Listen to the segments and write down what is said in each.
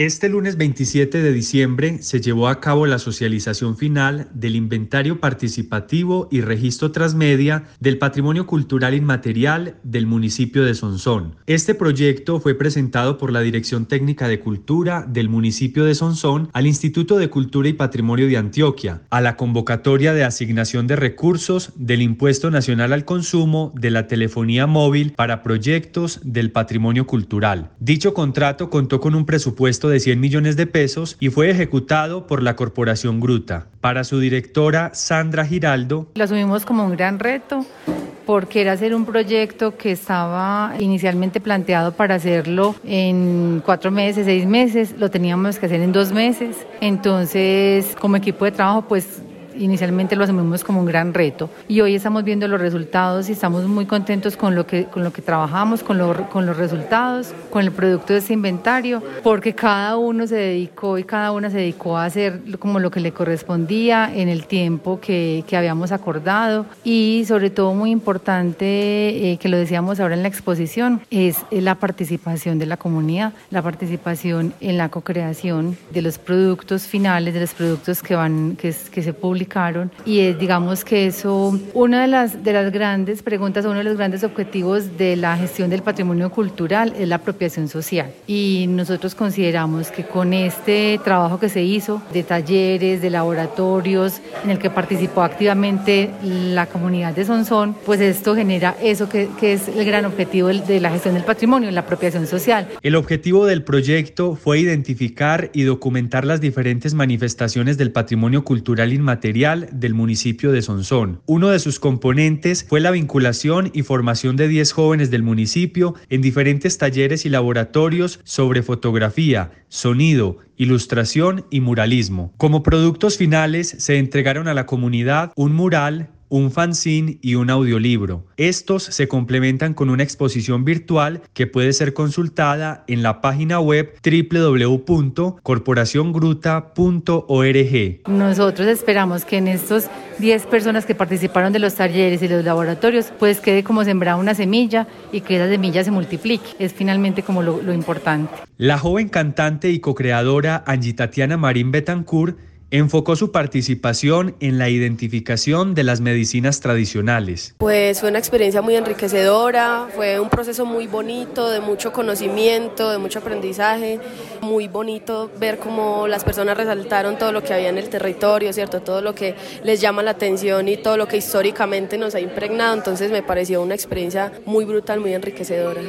Este lunes 27 de diciembre se llevó a cabo la socialización final del inventario participativo y registro transmedia del patrimonio cultural inmaterial del municipio de Sonsón. Este proyecto fue presentado por la Dirección Técnica de Cultura del municipio de Sonsón al Instituto de Cultura y Patrimonio de Antioquia, a la convocatoria de asignación de recursos del Impuesto Nacional al Consumo de la Telefonía Móvil para proyectos del patrimonio cultural. Dicho contrato contó con un presupuesto de 100 millones de pesos y fue ejecutado por la Corporación Gruta. Para su directora Sandra Giraldo, lo asumimos como un gran reto porque era hacer un proyecto que estaba inicialmente planteado para hacerlo en cuatro meses, seis meses, lo teníamos que hacer en dos meses. Entonces, como equipo de trabajo, pues inicialmente lo asumimos como un gran reto y hoy estamos viendo los resultados y estamos muy contentos con lo que, con lo que trabajamos, con, con los resultados, con el producto de ese inventario, porque cada uno se dedicó y cada una se dedicó a hacer como lo que le correspondía en el tiempo que, que habíamos acordado. Y sobre todo muy importante, eh, que lo decíamos ahora en la exposición, es la participación de la comunidad, la participación en la co-creación de los productos finales, de los productos que, van, que, que se publican y es, digamos que eso, una de las, de las grandes preguntas, uno de los grandes objetivos de la gestión del patrimonio cultural es la apropiación social. Y nosotros consideramos que con este trabajo que se hizo de talleres, de laboratorios, en el que participó activamente la comunidad de Sonsón, pues esto genera eso que, que es el gran objetivo de la gestión del patrimonio, la apropiación social. El objetivo del proyecto fue identificar y documentar las diferentes manifestaciones del patrimonio cultural inmaterial del municipio de Sonsón. Uno de sus componentes fue la vinculación y formación de 10 jóvenes del municipio en diferentes talleres y laboratorios sobre fotografía, sonido, ilustración y muralismo. Como productos finales se entregaron a la comunidad un mural un fanzine y un audiolibro. Estos se complementan con una exposición virtual que puede ser consultada en la página web www.corporaciongruta.org. Nosotros esperamos que en estos 10 personas que participaron de los talleres y los laboratorios, pues quede como sembrada una semilla y que esa semilla se multiplique. Es finalmente como lo, lo importante. La joven cantante y co-creadora Angie Tatiana Marín Betancourt enfocó su participación en la identificación de las medicinas tradicionales. Pues fue una experiencia muy enriquecedora, fue un proceso muy bonito, de mucho conocimiento, de mucho aprendizaje, muy bonito ver cómo las personas resaltaron todo lo que había en el territorio, ¿cierto? Todo lo que les llama la atención y todo lo que históricamente nos ha impregnado, entonces me pareció una experiencia muy brutal, muy enriquecedora.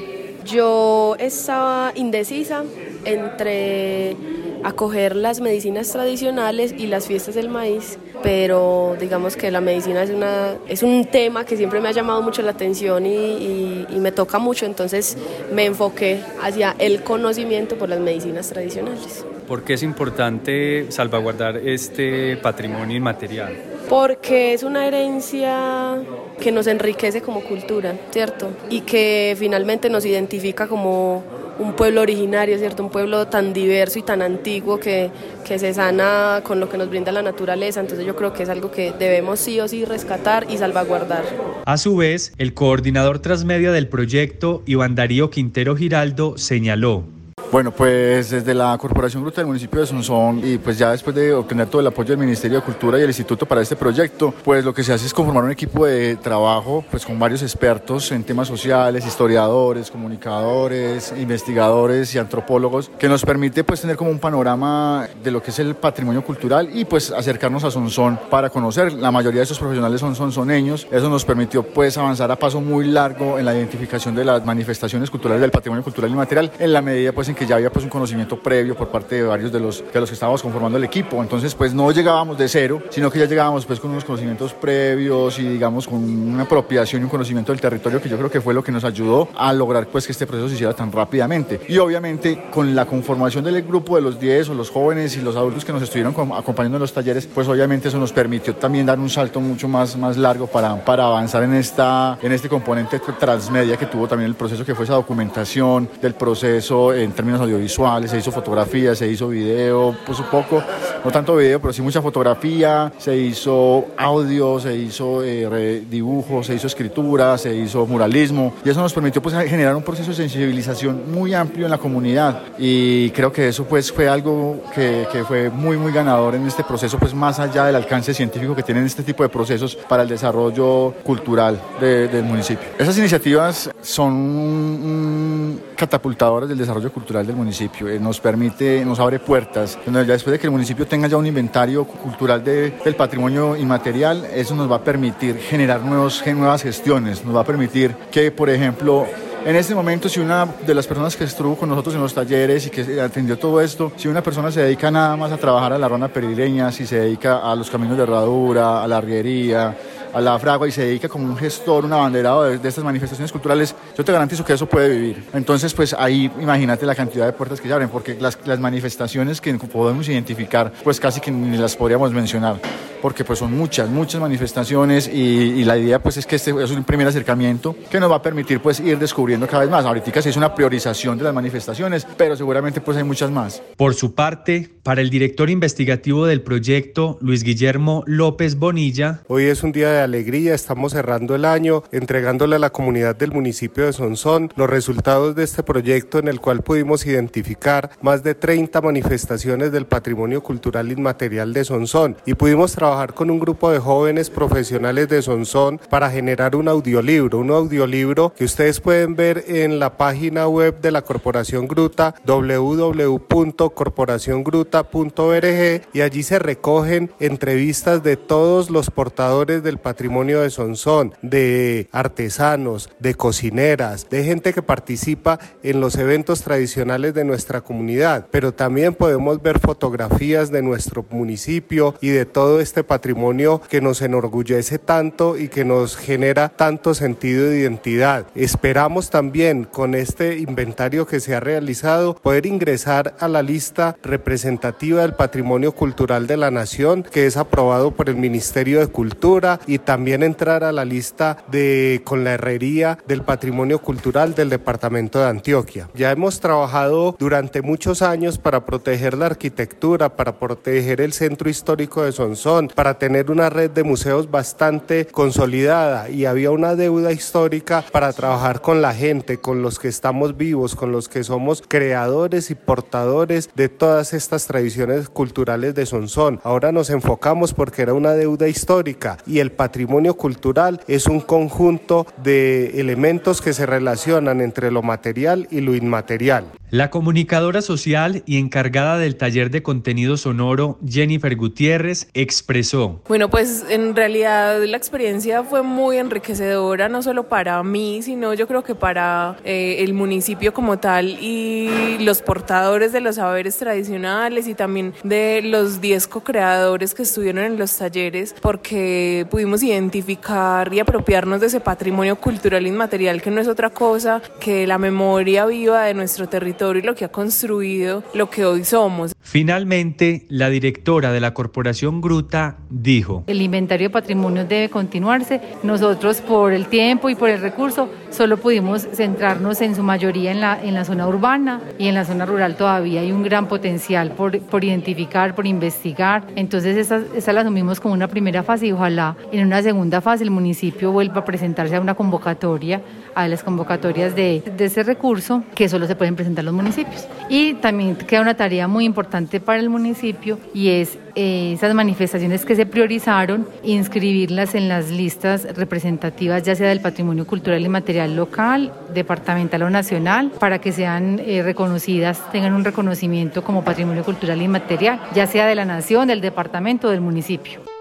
Yo estaba indecisa entre acoger las medicinas tradicionales y las fiestas del maíz, pero digamos que la medicina es, una, es un tema que siempre me ha llamado mucho la atención y, y me toca mucho, entonces me enfoqué hacia el conocimiento por las medicinas tradicionales. ¿Por qué es importante salvaguardar este patrimonio inmaterial? Porque es una herencia que nos enriquece como cultura, ¿cierto? Y que finalmente nos identifica como un pueblo originario, ¿cierto? Un pueblo tan diverso y tan antiguo que, que se sana con lo que nos brinda la naturaleza. Entonces yo creo que es algo que debemos sí o sí rescatar y salvaguardar. A su vez, el coordinador transmedia del proyecto, Iván Darío Quintero Giraldo, señaló bueno, pues desde la Corporación Gruta del municipio de Sonsón y pues ya después de obtener todo el apoyo del Ministerio de Cultura y el Instituto para este proyecto, pues lo que se hace es conformar un equipo de trabajo pues con varios expertos en temas sociales, historiadores, comunicadores, investigadores y antropólogos que nos permite pues tener como un panorama de lo que es el patrimonio cultural y pues acercarnos a Sonsón para conocer. La mayoría de estos profesionales son sonsoneños. Eso nos permitió pues avanzar a paso muy largo en la identificación de las manifestaciones culturales del patrimonio cultural y material en la medida pues en que que ya había pues un conocimiento previo por parte de varios de los, de los que estábamos conformando el equipo. Entonces pues no llegábamos de cero, sino que ya llegábamos pues con unos conocimientos previos y digamos con una apropiación y un conocimiento del territorio que yo creo que fue lo que nos ayudó a lograr pues que este proceso se hiciera tan rápidamente. Y obviamente con la conformación del grupo de los 10 o los jóvenes y los adultos que nos estuvieron acompañando en los talleres, pues obviamente eso nos permitió también dar un salto mucho más, más largo para, para avanzar en, esta, en este componente transmedia que tuvo también el proceso que fue esa documentación del proceso en términos términos audiovisuales, se hizo fotografía, se hizo video, pues un poco, no tanto video, pero sí mucha fotografía, se hizo audio, se hizo eh, dibujo, se hizo escritura, se hizo muralismo y eso nos permitió pues generar un proceso de sensibilización muy amplio en la comunidad y creo que eso pues fue algo que, que fue muy muy ganador en este proceso pues más allá del alcance científico que tienen este tipo de procesos para el desarrollo cultural del municipio. Esas iniciativas son catapultadoras del desarrollo cultural del municipio, eh, nos permite, nos abre puertas, ya después de que el municipio tenga ya un inventario cultural del patrimonio inmaterial, eso nos va a permitir generar nuevos, nuevas gestiones, nos va a permitir que, por ejemplo, en este momento, si una de las personas que estuvo con nosotros en los talleres y que atendió todo esto, si una persona se dedica nada más a trabajar a la rona perileña, si se dedica a los caminos de herradura, a la arriería, a la fragua y se dedica como un gestor, un abanderado de, estas manifestaciones culturales, yo te garantizo que eso puede vivir. Entonces, pues ahí imagínate la cantidad de puertas que se abren, porque las, las manifestaciones que podemos identificar, pues casi que ni las podríamos mencionar porque pues son muchas, muchas manifestaciones y, la idea pues es que este es un primer acercamiento que nos va a permitir pues ir descubriendo cada vez más. Ahorita se hizo una priorización de las manifestaciones, pero seguramente pues hay muchas más. Por su parte, para el director investigativo del proyecto, Luis Guillermo López Bonilla. Hoy es un día de alegría, estamos cerrando el año, entregándole a la comunidad del municipio de Sonsón los resultados de este proyecto en el cual pudimos identificar más de 30 manifestaciones del patrimonio cultural inmaterial de Sonsón. Y pudimos trabajar con un grupo de jóvenes profesionales de Sonsón para generar un audiolibro, un audiolibro que ustedes pueden ver en la página web de la Corporación Gruta, www.corporaciongruta.org y allí se recogen entrevistas de todos los portadores del patrimonio de Sonsón, de artesanos, de cocineras, de gente que participa en los eventos tradicionales de nuestra comunidad, pero también podemos ver fotografías de nuestro municipio y de todo este patrimonio que nos enorgullece tanto y que nos genera tanto sentido de identidad. Esperamos también con este inventario que se ha realizado poder ingresar a la lista representativa del patrimonio cultural de la nación que es aprobado por el Ministerio de Cultura y también entrar a la lista de con la herrería del patrimonio cultural del departamento de Antioquia. Ya hemos trabajado durante muchos años para proteger la arquitectura, para proteger el centro histórico de Sonsón, para tener una red de museos bastante consolidada y había una deuda histórica para trabajar con la gente, con los que estamos vivos, con los que somos creadores y portadores de todas estas tradiciones culturales de Sonsón. Ahora nos enfocamos porque era una deuda histórica y el patrimonio cultural es un conjunto de elementos que se relacionan entre lo material y lo inmaterial. La comunicadora social y encargada del taller de contenido sonoro, Jennifer Gutiérrez, expresó. Bueno, pues en realidad la experiencia fue muy enriquecedora, no solo para mí, sino yo creo que para eh, el municipio como tal y los portadores de los saberes tradicionales y también de los 10 co-creadores que estuvieron en los talleres, porque pudimos identificar y apropiarnos de ese patrimonio cultural inmaterial que no es otra cosa que la memoria viva de nuestro territorio y lo que ha construido lo que hoy somos. Finalmente, la directora de la Corporación Gruta dijo, el inventario de patrimonio debe continuarse. Nosotros por el tiempo y por el recurso solo pudimos centrarnos en su mayoría en la, en la zona urbana y en la zona rural todavía hay un gran potencial por, por identificar, por investigar. Entonces esa, esa la asumimos como una primera fase y ojalá en una segunda fase el municipio vuelva a presentarse a una convocatoria, a las convocatorias de, de ese recurso que solo se pueden presentar los municipios. Y también queda una tarea muy importante para el municipio y es eh, esas manifestaciones que se priorizaron, inscribirlas en las listas representativas, ya sea del patrimonio cultural y material local, departamental o nacional, para que sean eh, reconocidas, tengan un reconocimiento como patrimonio cultural y material, ya sea de la nación, del departamento o del municipio.